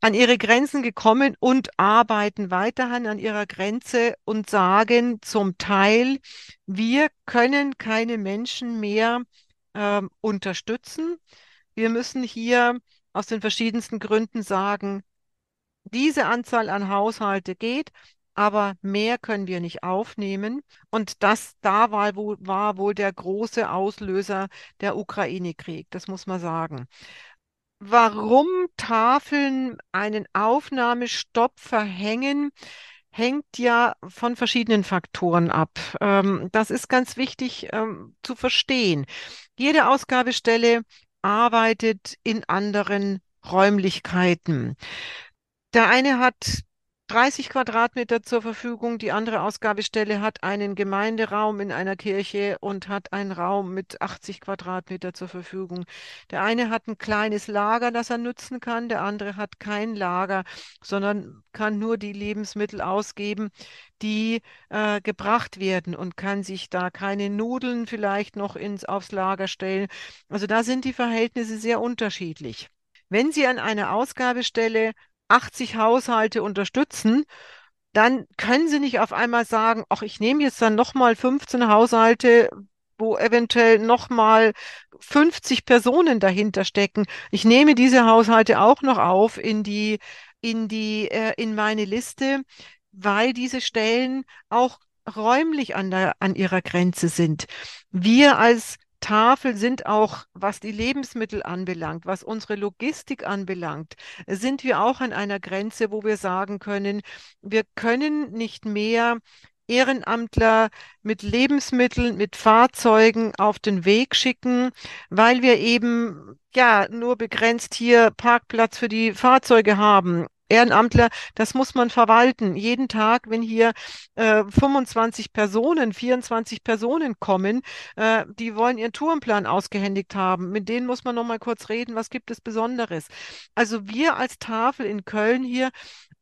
An ihre Grenzen gekommen und arbeiten weiterhin an ihrer Grenze und sagen zum Teil, wir können keine Menschen mehr äh, unterstützen. Wir müssen hier aus den verschiedensten Gründen sagen, diese Anzahl an Haushalte geht, aber mehr können wir nicht aufnehmen. Und das da war, wohl, war wohl der große Auslöser der Ukraine-Krieg, das muss man sagen. Warum Tafeln einen Aufnahmestopp verhängen, hängt ja von verschiedenen Faktoren ab. Ähm, das ist ganz wichtig ähm, zu verstehen. Jede Ausgabestelle arbeitet in anderen Räumlichkeiten. Der eine hat 30 Quadratmeter zur Verfügung. Die andere Ausgabestelle hat einen Gemeinderaum in einer Kirche und hat einen Raum mit 80 Quadratmeter zur Verfügung. Der eine hat ein kleines Lager, das er nutzen kann. Der andere hat kein Lager, sondern kann nur die Lebensmittel ausgeben, die äh, gebracht werden und kann sich da keine Nudeln vielleicht noch ins, aufs Lager stellen. Also da sind die Verhältnisse sehr unterschiedlich. Wenn Sie an einer Ausgabestelle 80 Haushalte unterstützen, dann können Sie nicht auf einmal sagen, ach, ich nehme jetzt dann nochmal 15 Haushalte, wo eventuell nochmal 50 Personen dahinter stecken. Ich nehme diese Haushalte auch noch auf in die, in die, äh, in meine Liste, weil diese Stellen auch räumlich an der, an ihrer Grenze sind. Wir als Tafel sind auch, was die Lebensmittel anbelangt, was unsere Logistik anbelangt, sind wir auch an einer Grenze, wo wir sagen können, wir können nicht mehr Ehrenamtler mit Lebensmitteln, mit Fahrzeugen auf den Weg schicken, weil wir eben ja nur begrenzt hier Parkplatz für die Fahrzeuge haben. Ehrenamtler, das muss man verwalten. Jeden Tag, wenn hier äh, 25 Personen, 24 Personen kommen, äh, die wollen ihren Tourenplan ausgehändigt haben. Mit denen muss man noch mal kurz reden, was gibt es Besonderes. Also wir als Tafel in Köln hier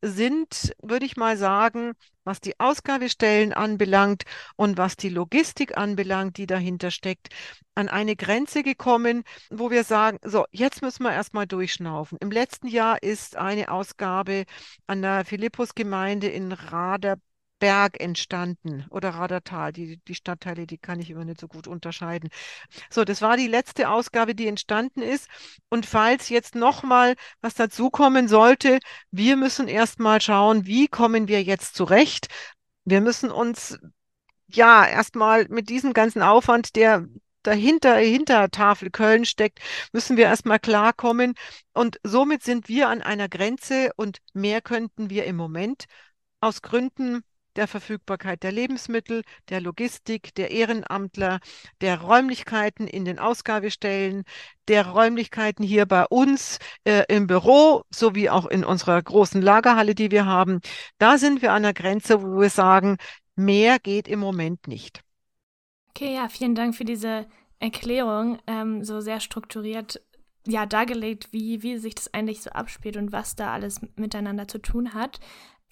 sind, würde ich mal sagen, was die Ausgabestellen anbelangt und was die Logistik anbelangt, die dahinter steckt, an eine Grenze gekommen, wo wir sagen, so, jetzt müssen wir erstmal durchschnaufen. Im letzten Jahr ist eine Ausgabe an der Philippus-Gemeinde in Rader Berg entstanden oder Radertal. Die, die Stadtteile, die kann ich immer nicht so gut unterscheiden. So, das war die letzte Ausgabe, die entstanden ist. Und falls jetzt nochmal was dazukommen sollte, wir müssen erstmal schauen, wie kommen wir jetzt zurecht. Wir müssen uns ja erstmal mit diesem ganzen Aufwand, der dahinter, hinter Tafel Köln steckt, müssen wir erstmal klarkommen. Und somit sind wir an einer Grenze und mehr könnten wir im Moment aus Gründen der Verfügbarkeit der Lebensmittel, der Logistik, der Ehrenamtler, der Räumlichkeiten in den Ausgabestellen, der Räumlichkeiten hier bei uns äh, im Büro sowie auch in unserer großen Lagerhalle, die wir haben. Da sind wir an der Grenze, wo wir sagen, mehr geht im Moment nicht. Okay, ja, vielen Dank für diese Erklärung, ähm, so sehr strukturiert ja, dargelegt, wie, wie sich das eigentlich so abspielt und was da alles miteinander zu tun hat.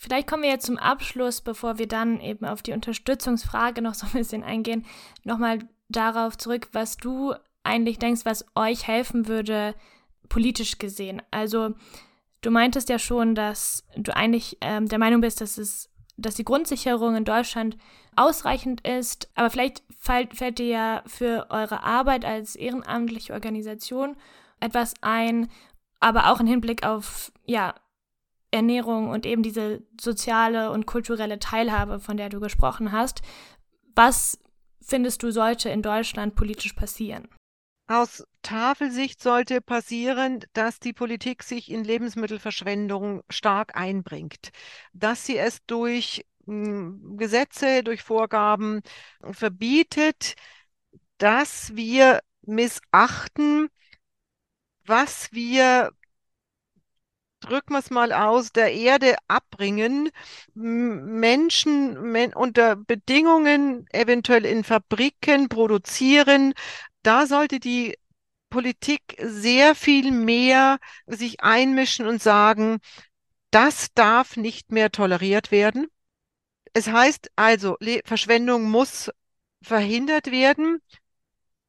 Vielleicht kommen wir jetzt zum Abschluss, bevor wir dann eben auf die Unterstützungsfrage noch so ein bisschen eingehen, nochmal darauf zurück, was du eigentlich denkst, was euch helfen würde, politisch gesehen. Also, du meintest ja schon, dass du eigentlich ähm, der Meinung bist, dass es dass die Grundsicherung in Deutschland ausreichend ist. Aber vielleicht fällt, fällt dir ja für eure Arbeit als ehrenamtliche Organisation etwas ein, aber auch im Hinblick auf ja, Ernährung und eben diese soziale und kulturelle Teilhabe, von der du gesprochen hast. Was findest du sollte in Deutschland politisch passieren? Aus Tafelsicht sollte passieren, dass die Politik sich in Lebensmittelverschwendung stark einbringt, dass sie es durch hm, Gesetze, durch Vorgaben verbietet, dass wir missachten, was wir drücken wir es mal aus, der Erde abbringen, Menschen men unter Bedingungen eventuell in Fabriken produzieren, da sollte die Politik sehr viel mehr sich einmischen und sagen, das darf nicht mehr toleriert werden. Es heißt also, Verschwendung muss verhindert werden.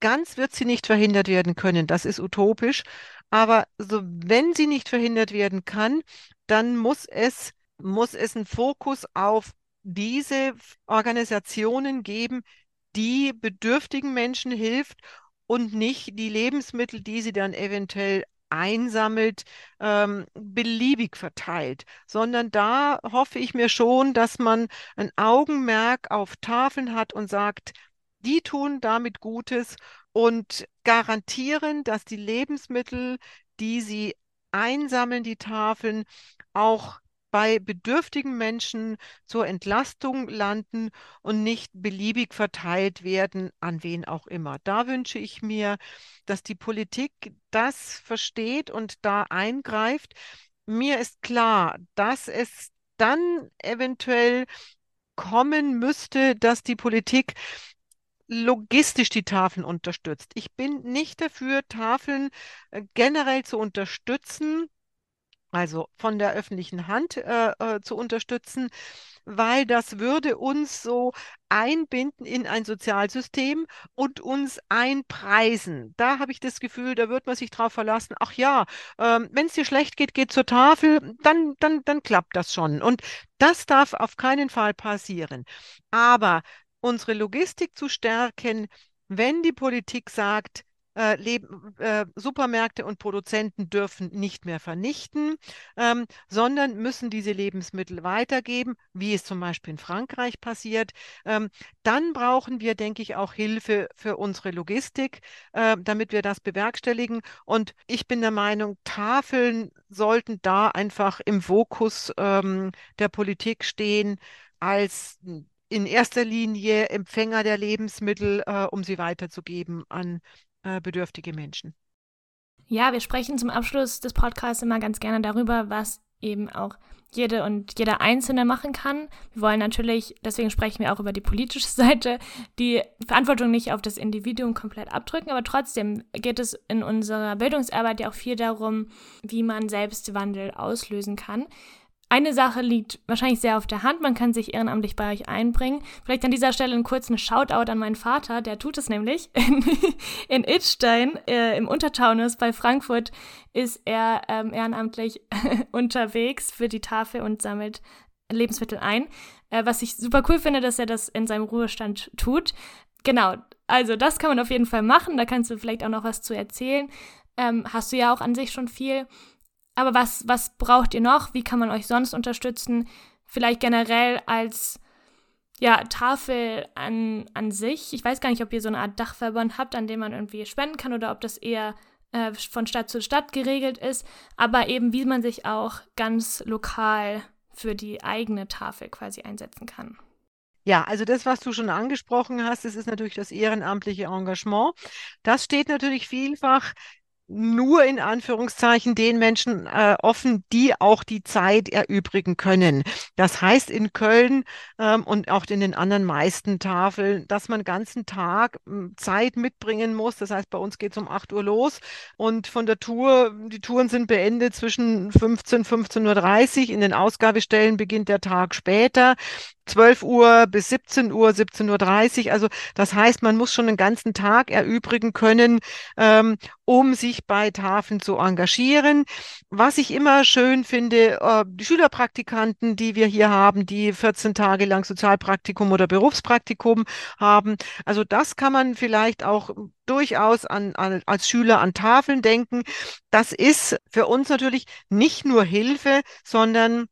Ganz wird sie nicht verhindert werden können, das ist utopisch. Aber so, wenn sie nicht verhindert werden kann, dann muss es, muss es einen Fokus auf diese Organisationen geben, die bedürftigen Menschen hilft und nicht die Lebensmittel, die sie dann eventuell einsammelt, ähm, beliebig verteilt, sondern da hoffe ich mir schon, dass man ein Augenmerk auf Tafeln hat und sagt, die tun damit Gutes und garantieren, dass die Lebensmittel, die sie einsammeln, die Tafeln, auch bei bedürftigen Menschen zur Entlastung landen und nicht beliebig verteilt werden, an wen auch immer. Da wünsche ich mir, dass die Politik das versteht und da eingreift. Mir ist klar, dass es dann eventuell kommen müsste, dass die Politik logistisch die Tafeln unterstützt. Ich bin nicht dafür, Tafeln äh, generell zu unterstützen, also von der öffentlichen Hand äh, äh, zu unterstützen, weil das würde uns so einbinden in ein Sozialsystem und uns einpreisen. Da habe ich das Gefühl, da wird man sich drauf verlassen, ach ja, ähm, wenn es dir schlecht geht, geht zur Tafel, dann, dann, dann klappt das schon. Und das darf auf keinen Fall passieren. Aber unsere Logistik zu stärken, wenn die Politik sagt, äh, äh, Supermärkte und Produzenten dürfen nicht mehr vernichten, ähm, sondern müssen diese Lebensmittel weitergeben, wie es zum Beispiel in Frankreich passiert. Ähm, dann brauchen wir, denke ich, auch Hilfe für unsere Logistik, äh, damit wir das bewerkstelligen. Und ich bin der Meinung, Tafeln sollten da einfach im Fokus ähm, der Politik stehen als in erster Linie Empfänger der Lebensmittel, äh, um sie weiterzugeben an äh, bedürftige Menschen. Ja, wir sprechen zum Abschluss des Podcasts immer ganz gerne darüber, was eben auch jede und jeder Einzelne machen kann. Wir wollen natürlich, deswegen sprechen wir auch über die politische Seite, die Verantwortung nicht auf das Individuum komplett abdrücken, aber trotzdem geht es in unserer Bildungsarbeit ja auch viel darum, wie man selbst Wandel auslösen kann. Eine Sache liegt wahrscheinlich sehr auf der Hand, man kann sich ehrenamtlich bei euch einbringen. Vielleicht an dieser Stelle einen kurzen Shoutout an meinen Vater, der tut es nämlich. In, in Itstein, äh, im Untertaunus bei Frankfurt, ist er ähm, ehrenamtlich unterwegs für die Tafel und sammelt Lebensmittel ein. Äh, was ich super cool finde, dass er das in seinem Ruhestand tut. Genau, also das kann man auf jeden Fall machen. Da kannst du vielleicht auch noch was zu erzählen. Ähm, hast du ja auch an sich schon viel. Aber was, was braucht ihr noch? Wie kann man euch sonst unterstützen? Vielleicht generell als ja, Tafel an, an sich. Ich weiß gar nicht, ob ihr so eine Art Dachverband habt, an dem man irgendwie spenden kann oder ob das eher äh, von Stadt zu Stadt geregelt ist. Aber eben, wie man sich auch ganz lokal für die eigene Tafel quasi einsetzen kann. Ja, also das, was du schon angesprochen hast, das ist natürlich das ehrenamtliche Engagement. Das steht natürlich vielfach nur in Anführungszeichen den Menschen äh, offen, die auch die Zeit erübrigen können. Das heißt in Köln ähm, und auch in den anderen meisten Tafeln, dass man ganzen Tag hm, Zeit mitbringen muss. Das heißt, bei uns geht es um 8 Uhr los und von der Tour, die Touren sind beendet zwischen 15, 15.30 Uhr. In den Ausgabestellen beginnt der Tag später. 12 Uhr bis 17 Uhr, 17.30 Uhr. Also das heißt, man muss schon den ganzen Tag erübrigen können, ähm, um sich bei Tafeln zu engagieren. Was ich immer schön finde, äh, die Schülerpraktikanten, die wir hier haben, die 14 Tage lang Sozialpraktikum oder Berufspraktikum haben. Also das kann man vielleicht auch durchaus an, an, als Schüler an Tafeln denken. Das ist für uns natürlich nicht nur Hilfe, sondern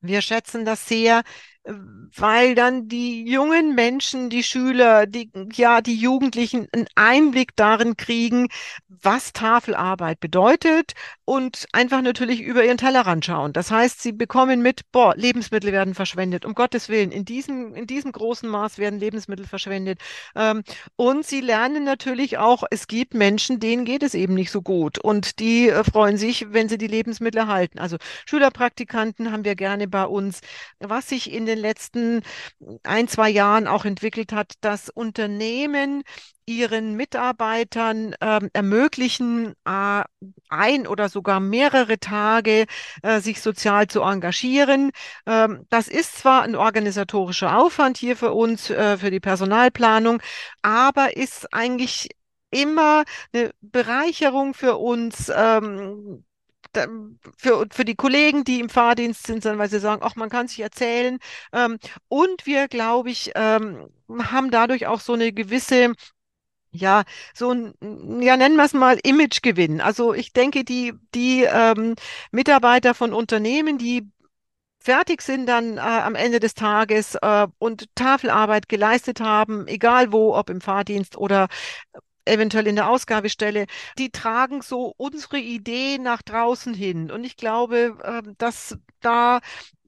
wir schätzen das sehr, weil dann die jungen Menschen, die Schüler, die, ja, die Jugendlichen einen Einblick darin kriegen, was Tafelarbeit bedeutet und einfach natürlich über ihren Tellerrand schauen. Das heißt, sie bekommen mit, boah, Lebensmittel werden verschwendet. Um Gottes Willen, in diesem, in diesem großen Maß werden Lebensmittel verschwendet. Ähm, und sie lernen natürlich auch, es gibt Menschen, denen geht es eben nicht so gut und die äh, freuen sich, wenn sie die Lebensmittel erhalten. Also Schülerpraktikanten haben wir gerne bei uns. Was sich in den letzten ein, zwei Jahren auch entwickelt hat, dass Unternehmen ihren Mitarbeitern äh, ermöglichen, äh, ein oder sogar mehrere Tage äh, sich sozial zu engagieren. Ähm, das ist zwar ein organisatorischer Aufwand hier für uns, äh, für die Personalplanung, aber ist eigentlich immer eine Bereicherung für uns. Ähm, für, für die Kollegen, die im Fahrdienst sind, weil sie sagen, ach, man kann sich erzählen. Ähm, und wir, glaube ich, ähm, haben dadurch auch so eine gewisse ja, so ein, ja, nennen wir es mal Imagegewinn. Also ich denke, die, die ähm, Mitarbeiter von Unternehmen, die fertig sind dann äh, am Ende des Tages äh, und Tafelarbeit geleistet haben, egal wo, ob im Fahrdienst oder eventuell in der Ausgabestelle, die tragen so unsere Idee nach draußen hin. Und ich glaube, ähm, dass da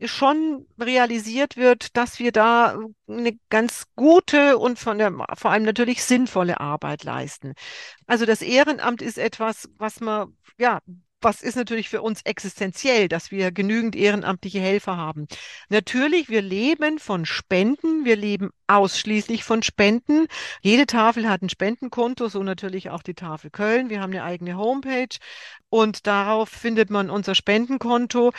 schon realisiert wird, dass wir da eine ganz gute und von der, vor allem natürlich sinnvolle Arbeit leisten. Also das Ehrenamt ist etwas, was man, ja, was ist natürlich für uns existenziell, dass wir genügend ehrenamtliche Helfer haben. Natürlich, wir leben von Spenden, wir leben ausschließlich von Spenden. Jede Tafel hat ein Spendenkonto, so natürlich auch die Tafel Köln. Wir haben eine eigene Homepage und darauf findet man unser Spendenkonto.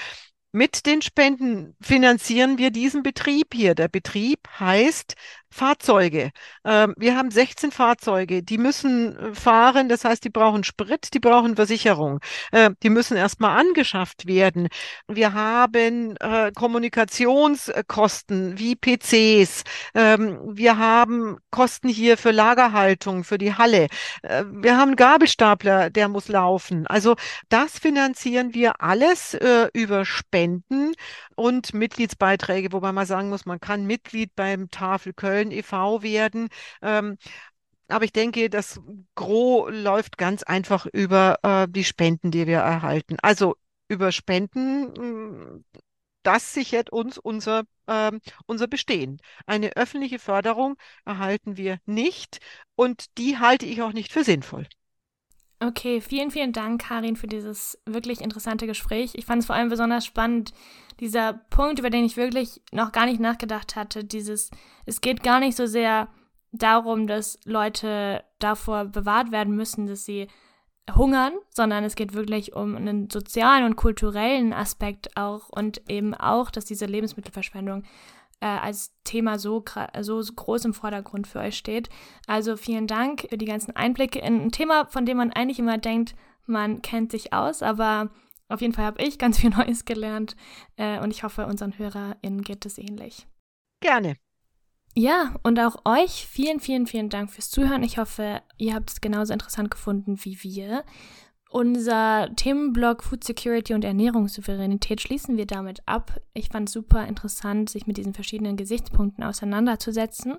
Mit den Spenden finanzieren wir diesen Betrieb hier. Der Betrieb heißt Fahrzeuge. Ähm, wir haben 16 Fahrzeuge, die müssen äh, fahren, das heißt, die brauchen Sprit, die brauchen Versicherung. Äh, die müssen erstmal angeschafft werden. Wir haben äh, Kommunikationskosten wie PCs. Ähm, wir haben Kosten hier für Lagerhaltung, für die Halle. Wir haben Gabelstapler, der muss laufen. Also das finanzieren wir alles äh, über Spenden und Mitgliedsbeiträge, wobei man sagen muss, man kann Mitglied beim Tafel Köln e.V. werden. Ähm, aber ich denke, das Gros läuft ganz einfach über äh, die Spenden, die wir erhalten. Also über Spenden, mm, das sichert uns unser, ähm, unser Bestehen. Eine öffentliche Förderung erhalten wir nicht und die halte ich auch nicht für sinnvoll. Okay, vielen, vielen Dank, Karin, für dieses wirklich interessante Gespräch. Ich fand es vor allem besonders spannend, dieser Punkt, über den ich wirklich noch gar nicht nachgedacht hatte, dieses, es geht gar nicht so sehr darum, dass Leute davor bewahrt werden müssen, dass sie hungern, sondern es geht wirklich um einen sozialen und kulturellen Aspekt auch und eben auch, dass diese Lebensmittelverschwendung äh, als Thema so, so groß im Vordergrund für euch steht. Also vielen Dank für die ganzen Einblicke in ein Thema, von dem man eigentlich immer denkt, man kennt sich aus, aber Auf jeden Fall habe ich ganz viel Neues gelernt äh, und ich hoffe, unseren HörerInnen geht es ähnlich. Gerne. Ja, und auch euch vielen, vielen, vielen Dank fürs Zuhören. Ich hoffe, ihr habt es genauso interessant gefunden wie wir. Unser Themenblock Food Security und Ernährungssouveränität schließen wir damit ab. Ich fand es super interessant, sich mit diesen verschiedenen Gesichtspunkten auseinanderzusetzen.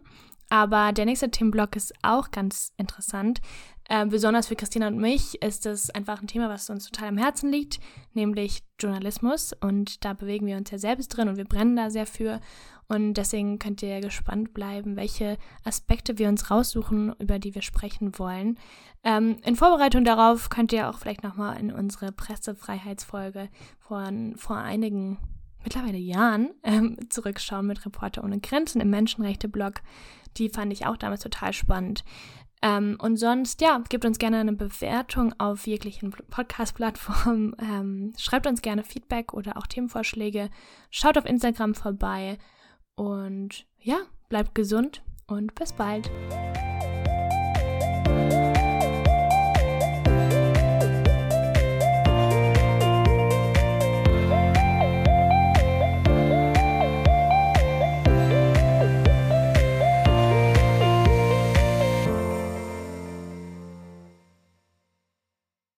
Aber der nächste Themenblock ist auch ganz interessant. Äh, besonders für Christina und mich ist es einfach ein Thema, was uns total am Herzen liegt, nämlich Journalismus. Und da bewegen wir uns ja selbst drin und wir brennen da sehr für. Und deswegen könnt ihr gespannt bleiben, welche Aspekte wir uns raussuchen, über die wir sprechen wollen. Ähm, in Vorbereitung darauf könnt ihr auch vielleicht nochmal in unsere Pressefreiheitsfolge von vor einigen mittlerweile Jahren ähm, zurückschauen mit Reporter ohne Grenzen im Menschenrechte-Blog. Die fand ich auch damals total spannend. Ähm, und sonst, ja, gebt uns gerne eine Bewertung auf jeglichen Podcast-Plattformen. Ähm, schreibt uns gerne Feedback oder auch Themenvorschläge. Schaut auf Instagram vorbei. Und ja, bleibt gesund und bis bald.